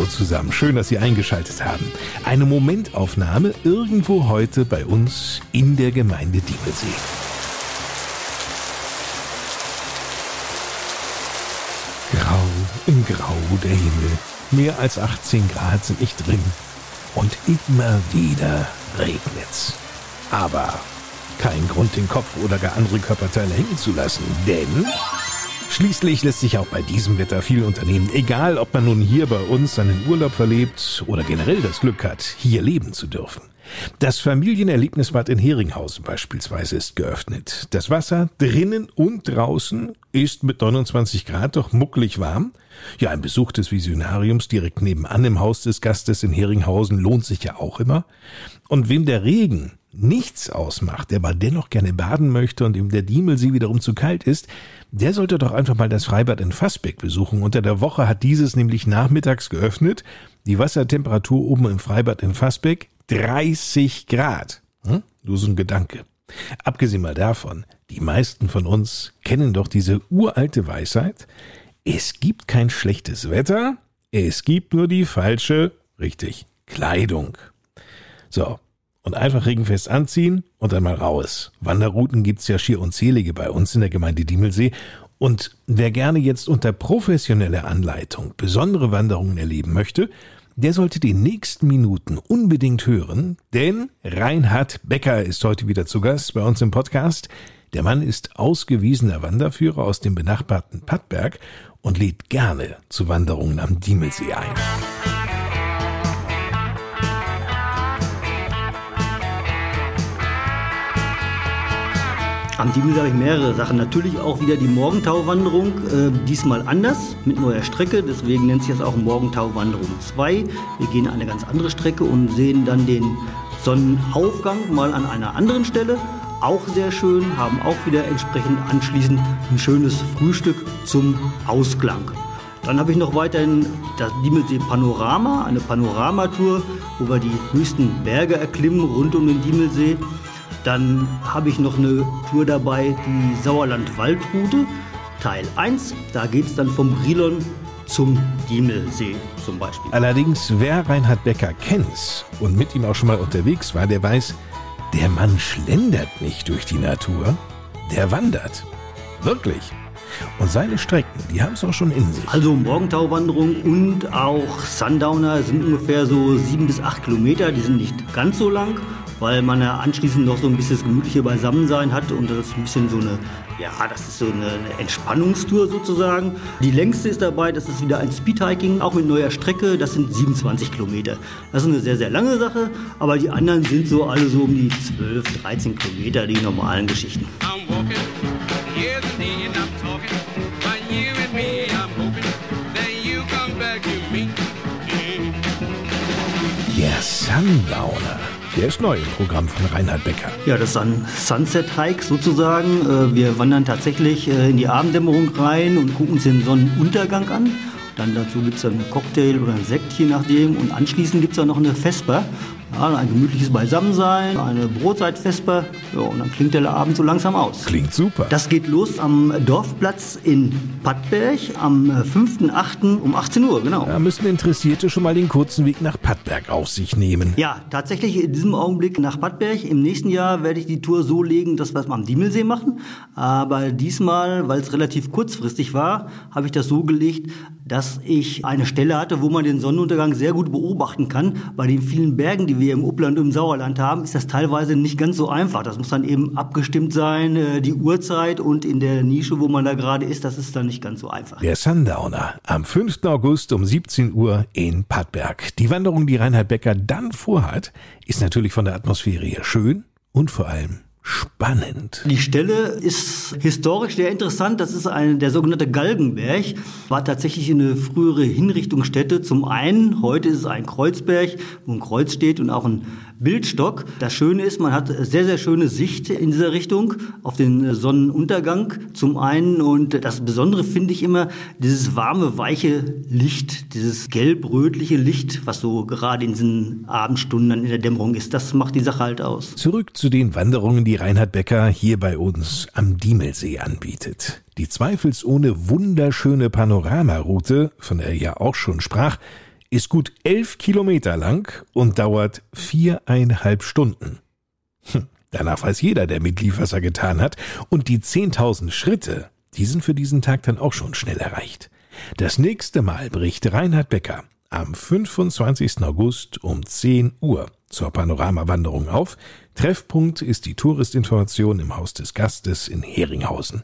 Hallo zusammen, schön, dass Sie eingeschaltet haben. Eine Momentaufnahme irgendwo heute bei uns in der Gemeinde Diebelsee. Grau im Grau der Himmel. Mehr als 18 Grad sind nicht drin. Und immer wieder regnet's. Aber kein Grund, den Kopf oder gar andere Körperteile hängen zu lassen, denn Schließlich lässt sich auch bei diesem Wetter viel unternehmen, egal ob man nun hier bei uns seinen Urlaub verlebt oder generell das Glück hat, hier leben zu dürfen. Das Familienerlebnisbad in Heringhausen beispielsweise ist geöffnet. Das Wasser drinnen und draußen ist mit 29 Grad doch muckelig warm. Ja, ein Besuch des Visionariums direkt nebenan im Haus des Gastes in Heringhausen lohnt sich ja auch immer. Und wem der Regen nichts ausmacht, der aber dennoch gerne baden möchte und ihm der Diemelsee wiederum zu kalt ist, der sollte doch einfach mal das Freibad in Fassbeck besuchen. Unter der Woche hat dieses nämlich nachmittags geöffnet. Die Wassertemperatur oben im Freibad in Fassbeck 30 Grad. Hm? Nur so ein Gedanke. Abgesehen mal davon, die meisten von uns kennen doch diese uralte Weisheit. Es gibt kein schlechtes Wetter, es gibt nur die falsche, richtig, Kleidung. So, und einfach regenfest anziehen und dann mal raus. Wanderrouten gibt's ja schier unzählige bei uns in der Gemeinde Diemelsee. Und wer gerne jetzt unter professioneller Anleitung besondere Wanderungen erleben möchte, der sollte die nächsten Minuten unbedingt hören, denn Reinhard Becker ist heute wieder zu Gast bei uns im Podcast. Der Mann ist ausgewiesener Wanderführer aus dem benachbarten Pattberg und lädt gerne zu Wanderungen am Diemelsee ein. Am Diemel habe ich mehrere Sachen. Natürlich auch wieder die Morgentauwanderung, äh, diesmal anders, mit neuer Strecke. Deswegen nennt sich das auch Morgentauwanderung 2. Wir gehen eine ganz andere Strecke und sehen dann den Sonnenaufgang mal an einer anderen Stelle. Auch sehr schön, haben auch wieder entsprechend anschließend ein schönes Frühstück zum Ausklang. Dann habe ich noch weiterhin das Diemelsee Panorama, eine Panoramatour, wo wir die höchsten Berge erklimmen rund um den Diemelsee. Dann habe ich noch eine Tour dabei, die Sauerland-Waldroute, Teil 1. Da geht es dann vom Brilon zum Diemelsee zum Beispiel. Allerdings, wer Reinhard Becker kennt und mit ihm auch schon mal unterwegs war, der weiß, der Mann schlendert nicht durch die Natur, der wandert. Wirklich. Und seine Strecken, die haben es auch schon in sich. Also Morgentauwanderung und auch Sundowner sind ungefähr so sieben bis acht Kilometer. Die sind nicht ganz so lang weil man ja anschließend noch so ein bisschen das gemütliche Beisammensein hat und das ist ein bisschen so eine, ja, das ist so eine Entspannungstour sozusagen. Die längste ist dabei, das ist wieder ein Speedhiking, auch mit neuer Strecke, das sind 27 Kilometer. Das ist eine sehr, sehr lange Sache, aber die anderen sind so alle so um die 12, 13 Kilometer, die normalen Geschichten. Der Sundowner. Der ist neu im Programm von Reinhard Becker. Ja, das ist ein Sunset-Hike sozusagen. Äh, wir wandern tatsächlich äh, in die Abenddämmerung rein und gucken uns den Sonnenuntergang an. Dann dazu gibt es einen Cocktail oder einen Sekt, je nachdem. Und anschließend gibt es auch noch eine Vesper. Ja, ein gemütliches Beisammensein, eine Brotzeitfesper. Ja, und dann klingt der Abend so langsam aus. Klingt super. Das geht los am Dorfplatz in Pattberg am 5.8. um 18 Uhr, genau. Da müssen Interessierte schon mal den kurzen Weg nach Pattberg auf sich nehmen. Ja, tatsächlich in diesem Augenblick nach Pattberg. Im nächsten Jahr werde ich die Tour so legen, dass wir es mal am Diemelsee machen. Aber diesmal, weil es relativ kurzfristig war, habe ich das so gelegt, dass ich eine Stelle hatte, wo man den Sonnenuntergang sehr gut beobachten kann. Bei den vielen Bergen, die wir im Upland und im Sauerland haben, ist das teilweise nicht ganz so einfach. Das muss dann eben abgestimmt sein, äh, die Uhrzeit und in der Nische, wo man da gerade ist, das ist dann nicht ganz so einfach. Der Sundowner am 5. August um 17 Uhr in Pattberg. Die Wanderung, die Reinhard Becker dann vorhat, ist natürlich von der Atmosphäre her schön und vor allem Spannend. Die Stelle ist historisch sehr interessant. Das ist ein, der sogenannte Galgenberg. War tatsächlich eine frühere Hinrichtungsstätte. Zum einen, heute ist es ein Kreuzberg, wo ein Kreuz steht und auch ein Bildstock. Das Schöne ist, man hat sehr, sehr schöne Sicht in dieser Richtung auf den Sonnenuntergang zum einen. Und das Besondere finde ich immer dieses warme, weiche Licht, dieses gelb-rötliche Licht, was so gerade in diesen Abendstunden in der Dämmerung ist. Das macht die Sache halt aus. Zurück zu den Wanderungen, die Reinhard Becker hier bei uns am Diemelsee anbietet. Die zweifelsohne wunderschöne Panoramaroute, von der er ja auch schon sprach, ist gut elf Kilometer lang und dauert viereinhalb Stunden. Hm, danach weiß jeder, der Mitglied, was er getan hat. Und die 10.000 Schritte, die sind für diesen Tag dann auch schon schnell erreicht. Das nächste Mal bricht Reinhard Becker am 25. August um 10 Uhr zur Panoramawanderung auf. Treffpunkt ist die Touristinformation im Haus des Gastes in Heringhausen.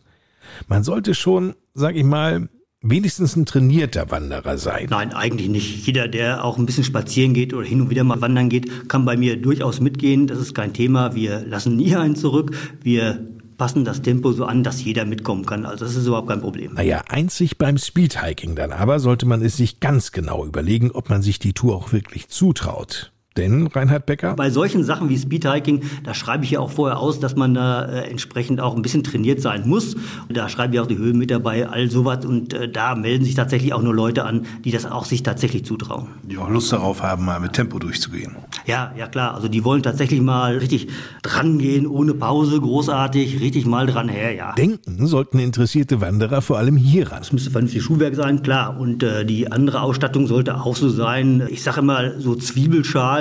Man sollte schon, sag ich mal, wenigstens ein trainierter Wanderer sein? Nein, eigentlich nicht. Jeder, der auch ein bisschen spazieren geht oder hin und wieder mal wandern geht, kann bei mir durchaus mitgehen. Das ist kein Thema. Wir lassen nie einen zurück. Wir passen das Tempo so an, dass jeder mitkommen kann. Also das ist überhaupt kein Problem. Naja, einzig beim Speedhiking dann aber sollte man es sich ganz genau überlegen, ob man sich die Tour auch wirklich zutraut. Denn, Reinhard Becker? Bei solchen Sachen wie Speedhiking, da schreibe ich ja auch vorher aus, dass man da äh, entsprechend auch ein bisschen trainiert sein muss. Da schreibe ich auch die Höhen mit dabei, all sowas. Und äh, da melden sich tatsächlich auch nur Leute an, die das auch sich tatsächlich zutrauen. Die auch Lust darauf haben, mal mit Tempo durchzugehen. Ja, ja klar. Also die wollen tatsächlich mal richtig drangehen, ohne Pause, großartig, richtig mal dran her, ja. Denken sollten interessierte Wanderer vor allem hieran. Es müsste vernünftig Schuhwerk sein, klar. Und äh, die andere Ausstattung sollte auch so sein. Ich sage immer, so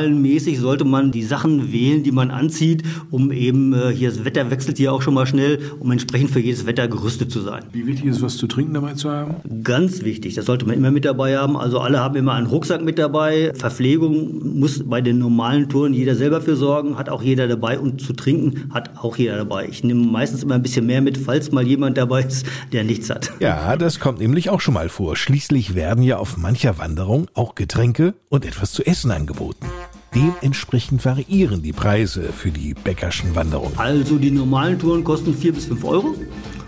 Zwiebelschalen-mäßig sollte man die Sachen wählen, die man anzieht, um eben, äh, hier das Wetter wechselt hier auch schon mal schnell, um entsprechend für jedes Wetter gerüstet zu sein. Wie wichtig ist was zu trinken dabei zu haben? Ganz wichtig, das sollte man immer mit dabei haben. Also alle haben immer einen Rucksack mit dabei. Verpflegung muss bei den normalen Touren jeder selber für sorgen, hat auch jeder dabei und zu trinken hat auch jeder dabei. Ich nehme meistens immer ein bisschen mehr mit, falls mal jemand dabei ist, der nichts hat. Ja, das kommt nämlich auch schon mal vor. Schließlich werden ja auf mancher Wanderung auch Getränke und etwas zu essen angeboten. Dementsprechend variieren die Preise für die Bäckerschen Wanderungen. Also die normalen Touren kosten 4 bis 5 Euro.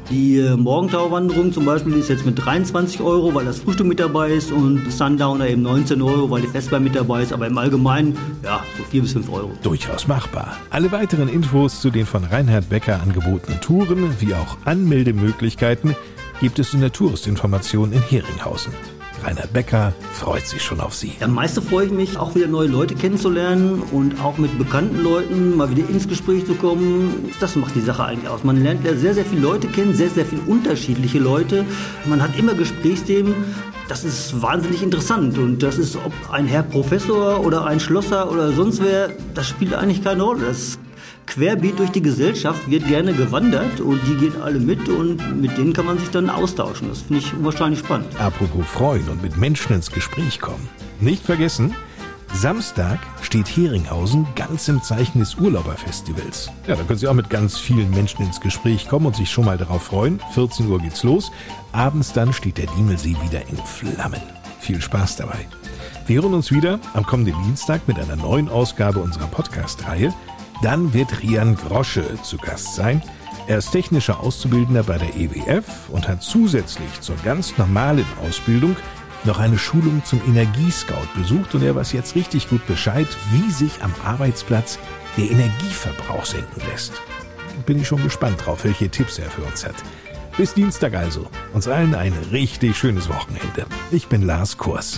Die äh, Morgentauwanderung zum Beispiel ist jetzt mit 23 Euro, weil das Frühstück mit dabei ist und Sundowner eben 19 Euro, weil die Festbahn mit dabei ist. Aber im Allgemeinen, ja, so 4 bis 5 Euro. Durchaus machbar. Alle weiteren Infos zu den von Reinhard Becker angebotenen Touren, wie auch Anmeldemöglichkeiten, gibt es in der Touristinformation in Heringhausen. Reinhard Becker freut sich schon auf Sie. Am meisten freue ich mich, auch wieder neue Leute kennenzulernen und auch mit bekannten Leuten mal wieder ins Gespräch zu kommen. Das macht die Sache eigentlich aus. Man lernt sehr, sehr viele Leute kennen, sehr, sehr viele unterschiedliche Leute. Man hat immer Gesprächsthemen. Das ist wahnsinnig interessant und das ist, ob ein Herr Professor oder ein Schlosser oder sonst wer, das spielt eigentlich keine Rolle. Das querbeet durch die Gesellschaft wird gerne gewandert und die gehen alle mit und mit denen kann man sich dann austauschen. Das finde ich unwahrscheinlich spannend. Apropos freuen und mit Menschen ins Gespräch kommen. Nicht vergessen, Samstag steht Heringhausen ganz im Zeichen des Urlauberfestivals. Ja, da können Sie auch mit ganz vielen Menschen ins Gespräch kommen und sich schon mal darauf freuen. 14 Uhr geht's los. Abends dann steht der Diemelsee wieder in Flammen. Viel Spaß dabei. Wir hören uns wieder am kommenden Dienstag mit einer neuen Ausgabe unserer Podcast-Reihe. Dann wird Rian Grosche zu Gast sein. Er ist technischer Auszubildender bei der EWF und hat zusätzlich zur ganz normalen Ausbildung noch eine Schulung zum Energiescout besucht und er weiß jetzt richtig gut Bescheid, wie sich am Arbeitsplatz der Energieverbrauch senken lässt. Bin ich schon gespannt drauf, welche Tipps er für uns hat. Bis Dienstag also. Uns allen ein richtig schönes Wochenende. Ich bin Lars Kurs.